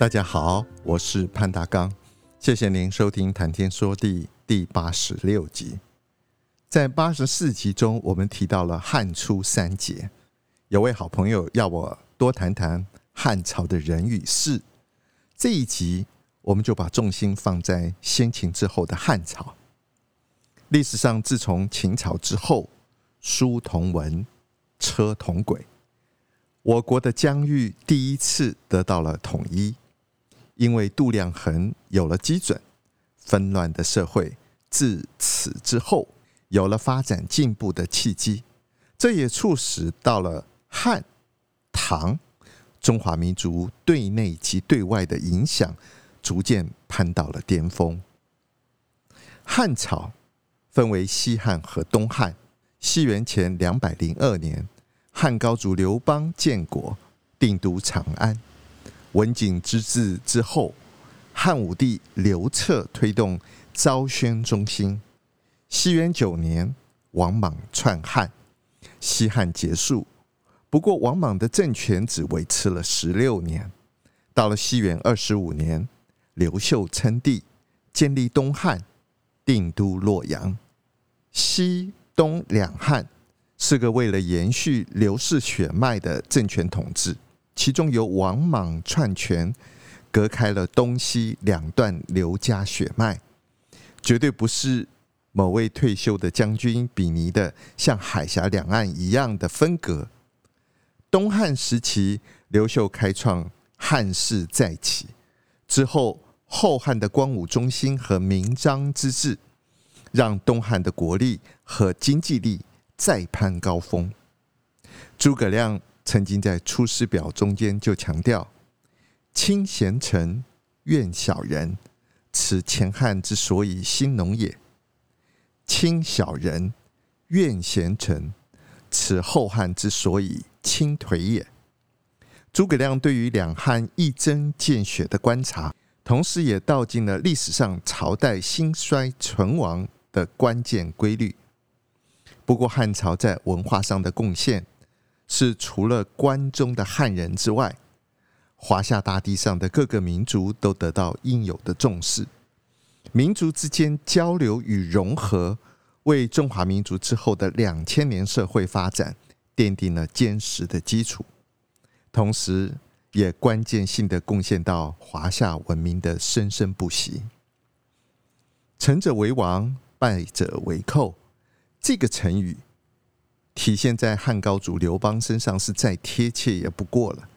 大家好，我是潘达刚，谢谢您收听《谈天说地》第八十六集。在八十四集中，我们提到了汉初三杰，有位好朋友要我多谈谈汉朝的人与事。这一集，我们就把重心放在先秦之后的汉朝。历史上，自从秦朝之后，书同文，车同轨，我国的疆域第一次得到了统一。因为度量衡有了基准，纷乱的社会自此之后有了发展进步的契机，这也促使到了汉、唐，中华民族对内及对外的影响逐渐攀到了巅峰。汉朝分为西汉和东汉。西元前两百零二年，汉高祖刘邦建国，定都长安。文景之治之后，汉武帝刘彻推动昭宣中兴。西元九年，王莽篡汉，西汉结束。不过，王莽的政权只维持了十六年。到了西元二十五年，刘秀称帝，建立东汉，定都洛阳。西东两汉是个为了延续刘氏血脉的政权统治。其中由王莽篡权，隔开了东西两段刘家血脉，绝对不是某位退休的将军比拟的像海峡两岸一样的分隔。东汉时期，刘秀开创汉室再起之后，后汉的光武中兴和明章之治，让东汉的国力和经济力再攀高峰。诸葛亮。曾经在《出师表》中间就强调：“亲贤臣，怨小人，此前汉之所以兴农也；亲小人，怨贤臣，此后汉之所以倾颓也。”诸葛亮对于两汉一针见血的观察，同时也道尽了历史上朝代兴衰存亡的关键规律。不过，汉朝在文化上的贡献。是除了关中的汉人之外，华夏大地上的各个民族都得到应有的重视，民族之间交流与融合，为中华民族之后的两千年社会发展奠定了坚实的基础，同时也关键性的贡献到华夏文明的生生不息。成者为王，败者为寇，这个成语。体现在汉高祖刘邦身上是再贴切也不过了。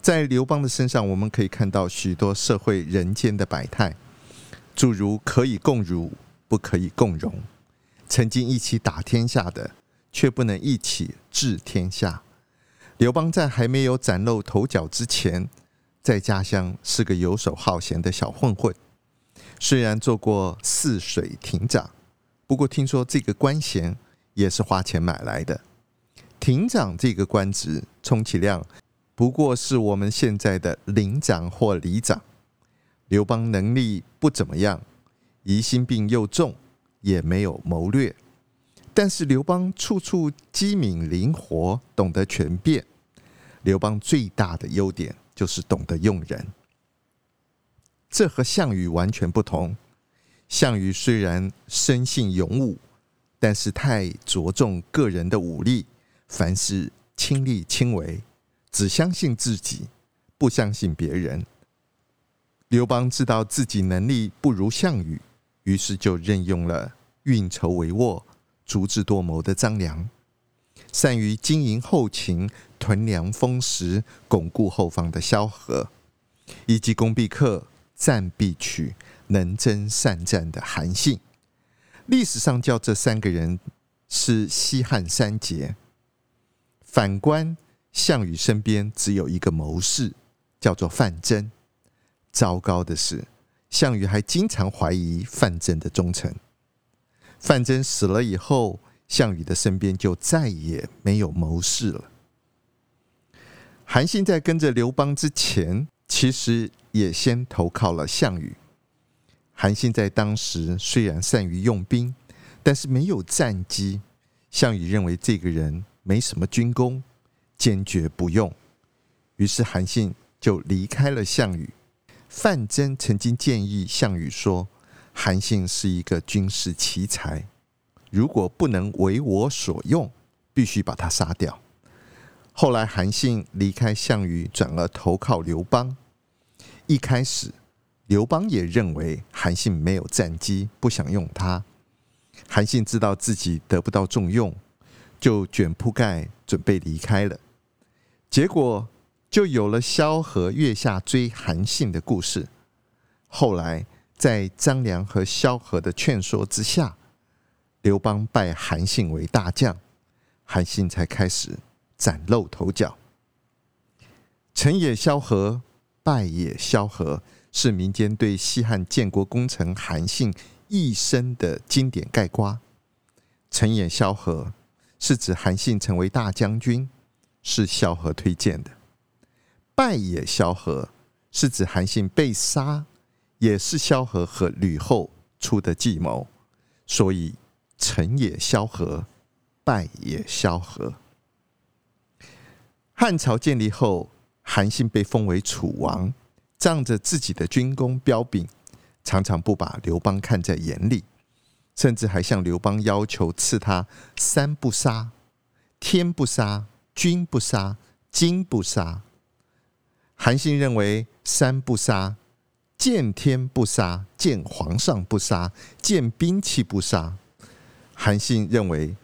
在刘邦的身上，我们可以看到许多社会人间的百态，诸如可以共辱，不可以共荣；曾经一起打天下的，却不能一起治天下。刘邦在还没有崭露头角之前，在家乡是个游手好闲的小混混。虽然做过泗水亭长，不过听说这个官衔。也是花钱买来的。亭长这个官职，充其量不过是我们现在的领长或里长。刘邦能力不怎么样，疑心病又重，也没有谋略。但是刘邦处处机敏灵活，懂得权变。刘邦最大的优点就是懂得用人，这和项羽完全不同。项羽虽然生性勇武。但是太着重个人的武力，凡事亲力亲为，只相信自己，不相信别人。刘邦知道自己能力不如项羽，于是就任用了运筹帷幄、足智多谋的张良，善于经营后勤、屯粮丰实、巩固后方的萧何，以及攻必克、战必取、能征善战的韩信。历史上叫这三个人是西汉三杰。反观项羽身边只有一个谋士，叫做范增。糟糕的是，项羽还经常怀疑范增的忠诚。范增死了以后，项羽的身边就再也没有谋士了。韩信在跟着刘邦之前，其实也先投靠了项羽。韩信在当时虽然善于用兵，但是没有战机。项羽认为这个人没什么军功，坚决不用。于是韩信就离开了项羽。范增曾经建议项羽说：“韩信是一个军事奇才，如果不能为我所用，必须把他杀掉。”后来韩信离开项羽，转而投靠刘邦。一开始，刘邦也认为韩信没有战机，不想用他。韩信知道自己得不到重用，就卷铺盖准备离开了。结果就有了萧何月下追韩信的故事。后来在张良和萧何的劝说之下，刘邦拜韩信为大将，韩信才开始。崭露头角，成也萧何，败也萧何，是民间对西汉建国功臣韩信一生的经典概括。成也萧何是指韩信成为大将军，是萧何推荐的；败也萧何是指韩信被杀，也是萧何和吕后出的计谋。所以，成也萧何，败也萧何。汉朝建立后，韩信被封为楚王，仗着自己的军功彪炳，常常不把刘邦看在眼里，甚至还向刘邦要求赐他三不杀：天不杀、君不杀、金不杀。韩信认为三不杀：见天不杀、见皇上不杀、见兵器不杀。韩信认为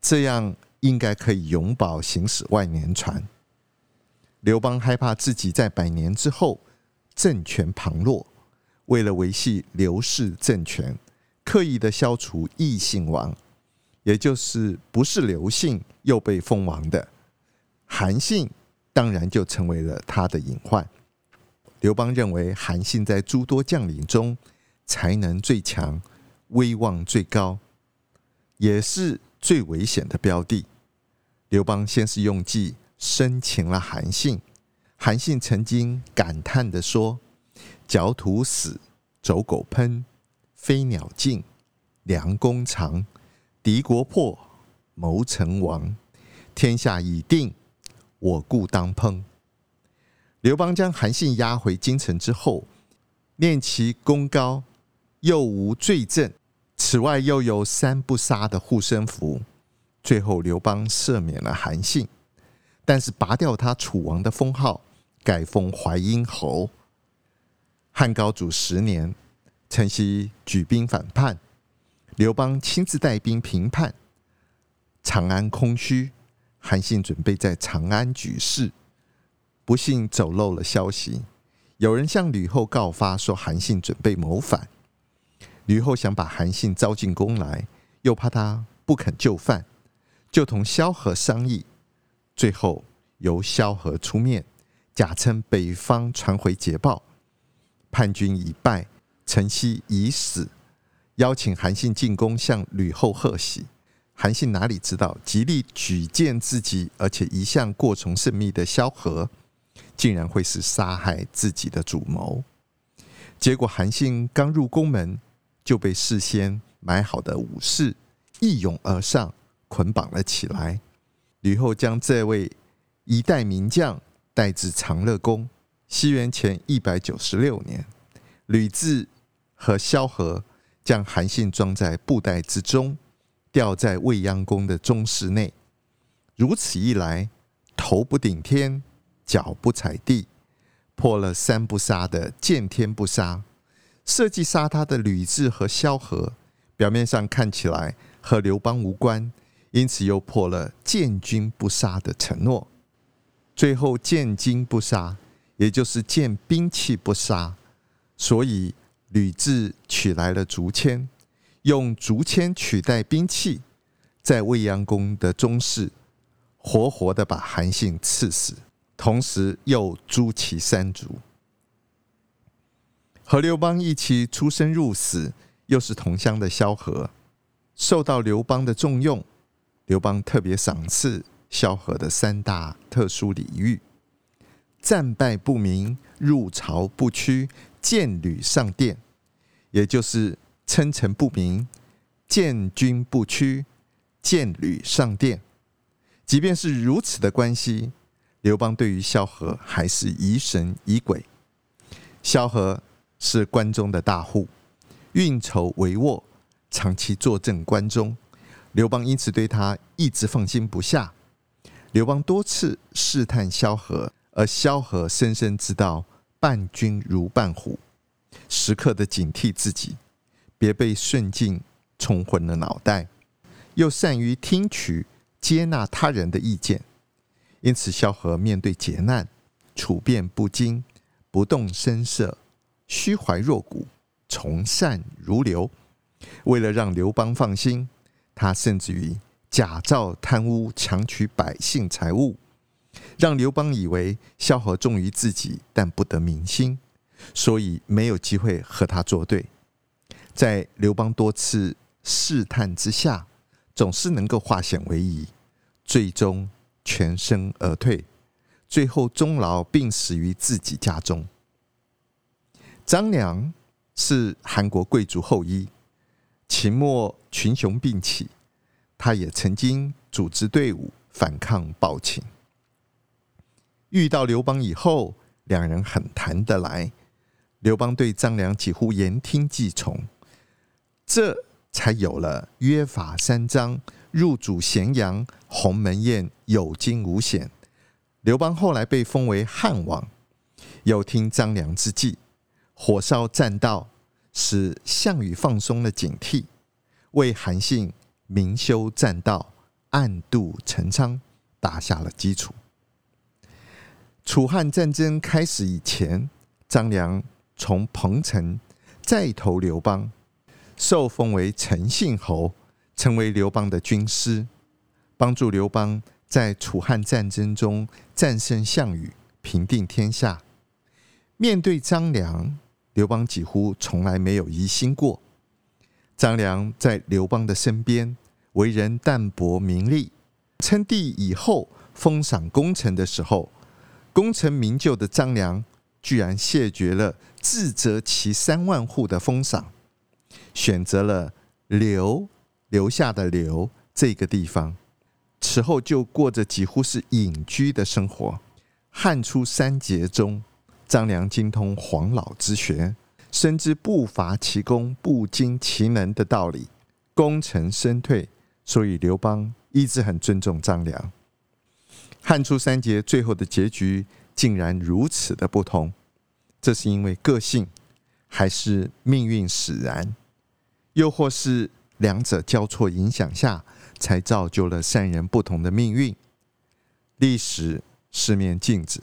这样。应该可以永保行驶万年船。刘邦害怕自己在百年之后政权旁落，为了维系刘氏政权，刻意的消除异姓王，也就是不是刘姓又被封王的韩信，当然就成为了他的隐患。刘邦认为韩信在诸多将领中才能最强，威望最高，也是。最危险的标的，刘邦先是用计生擒了韩信。韩信曾经感叹地说：“狡兔死，走狗烹，飞鸟尽，良弓藏，敌国破，谋臣亡。天下已定，我故当烹。”刘邦将韩信押回京城之后，念其功高，又无罪证。此外，又有三不杀的护身符，最后刘邦赦免了韩信，但是拔掉他楚王的封号，改封淮阴侯。汉高祖十年，陈豨举兵反叛，刘邦亲自带兵平叛，长安空虚，韩信准备在长安举事，不幸走漏了消息，有人向吕后告发说韩信准备谋反。吕后想把韩信招进宫来，又怕他不肯就范，就同萧何商议。最后由萧何出面，假称北方传回捷报，叛军已败，陈豨已死，邀请韩信进宫向吕后贺喜。韩信哪里知道，极力举荐自己，而且一向过从甚密的萧何，竟然会是杀害自己的主谋。结果韩信刚入宫门。就被事先买好的武士一拥而上，捆绑了起来。吕后将这位一代名将带至长乐宫。西元前一百九十六年，吕雉和萧何将韩信装在布袋之中，吊在未央宫的中室内。如此一来，头不顶天，脚不踩地，破了三不杀的见天不杀。设计杀他的吕雉和萧何，表面上看起来和刘邦无关，因此又破了见君不杀的承诺。最后见金不杀，也就是见兵器不杀。所以吕雉取来了竹签，用竹签取代兵器，在未央宫的中室活活的把韩信刺死，同时又诛其三族。和刘邦一起出生入死，又是同乡的萧何，受到刘邦的重用。刘邦特别赏赐萧何的三大特殊礼遇：战败不明，入朝不趋，见履上殿。也就是称臣不明，见军不趋，见履上殿。即便是如此的关系，刘邦对于萧何还是疑神疑鬼。萧何是关中的大户，运筹帷幄，长期坐镇关中。刘邦因此对他一直放心不下。刘邦多次试探萧何，而萧何深深知道伴君如伴虎，时刻的警惕自己，别被顺境冲昏了脑袋。又善于听取、接纳他人的意见，因此萧何面对劫难，处变不惊，不动声色，虚怀若谷，从善如流。为了让刘邦放心。他甚至于假造贪污，强取百姓财物，让刘邦以为萧何忠于自己，但不得民心，所以没有机会和他作对。在刘邦多次试探之下，总是能够化险为夷，最终全身而退，最后终老病死于自己家中。张良是韩国贵族后裔。秦末群雄并起，他也曾经组织队伍反抗暴秦。遇到刘邦以后，两人很谈得来。刘邦对张良几乎言听计从，这才有了约法三章、入主咸阳、鸿门宴、有惊无险。刘邦后来被封为汉王，又听张良之计，火烧栈道。使项羽放松了警惕，为韩信明修栈道、暗度陈仓打下了基础。楚汉战争开始以前，张良从彭城再投刘邦，受封为陈信侯，成为刘邦的军师，帮助刘邦在楚汉战争中战胜项羽，平定天下。面对张良。刘邦几乎从来没有疑心过。张良在刘邦的身边，为人淡泊名利，称帝以后封赏功臣的时候，功成名就的张良居然谢绝了自责其三万户的封赏，选择了留留下的留这个地方，此后就过着几乎是隐居的生活。汉初三杰中。张良精通黄老之学，深知不伐其功，不精其能的道理，功成身退，所以刘邦一直很尊重张良。汉初三杰最后的结局竟然如此的不同，这是因为个性，还是命运使然，又或是两者交错影响下，才造就了三人不同的命运？历史是面镜子。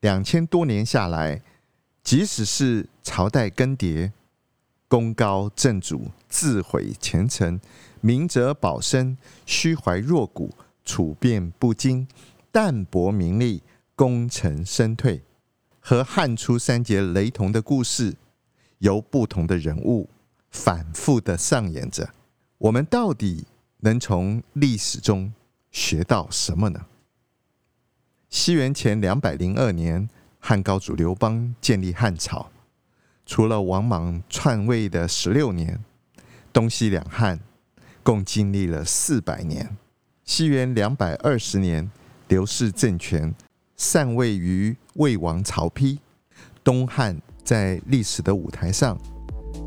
两千多年下来，即使是朝代更迭，功高震主、自毁前程、明哲保身、虚怀若谷、处变不惊、淡泊名利、功成身退，和汉初三杰雷同的故事，由不同的人物反复的上演着。我们到底能从历史中学到什么呢？西元前两百零二年，汉高祖刘邦建立汉朝。除了王莽篡位的十六年，东西两汉共经历了四百年。西元两百二十年，刘氏政权禅位于魏王曹丕，东汉在历史的舞台上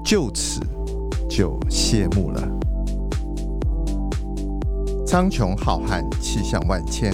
就此就谢幕了。苍穹浩瀚，气象万千。